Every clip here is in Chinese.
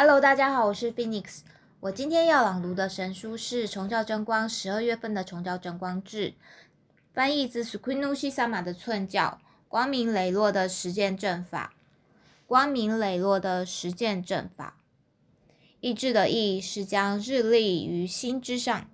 Hello，大家好，我是 Phoenix。我今天要朗读的神书是《崇教真光》十二月份的《崇教真光志》，翻译自 Sukunushi Sama 的寸教，光明磊落的实践正法。光明磊落的实践正法。意志的意是将日立于心之上，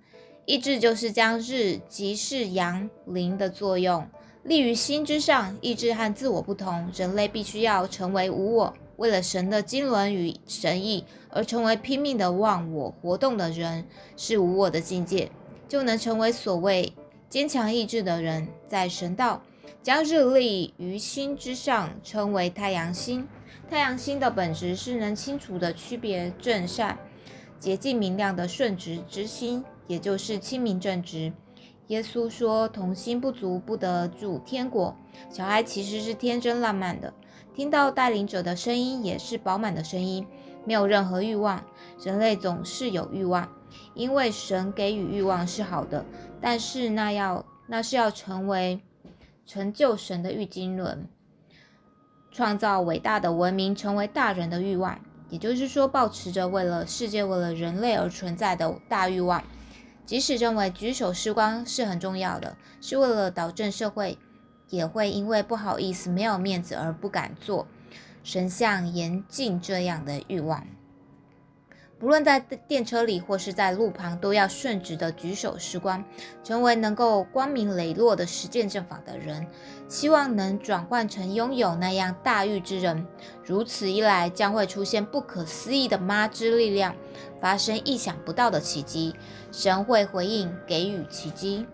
意志就是将日即是阳灵的作用立于心之上。意志和自我不同，人类必须要成为无我。为了神的经纶与神意而成为拼命的忘我活动的人，是无我的境界，就能成为所谓坚强意志的人。在神道，将日立于心之上，称为太阳心。太阳心的本质是能清楚的区别正善、洁净明亮的顺直之心，也就是清明正直。耶稣说：“童心不足，不得入天国。”小孩其实是天真烂漫的。听到带领者的声音也是饱满的声音，没有任何欲望。人类总是有欲望，因为神给予欲望是好的，但是那要那是要成为成就神的玉经轮，创造伟大的文明，成为大人的欲望，也就是说，保持着为了世界、为了人类而存在的大欲望。即使认为举手示光是很重要的，是为了导正社会。也会因为不好意思、没有面子而不敢做神像严禁这样的欲望。无论在电车里或是在路旁，都要顺直的举手施光，成为能够光明磊落的实践正法的人。希望能转换成拥有那样大欲之人。如此一来，将会出现不可思议的妈之力量，发生意想不到的奇迹。神会回应，给予奇迹。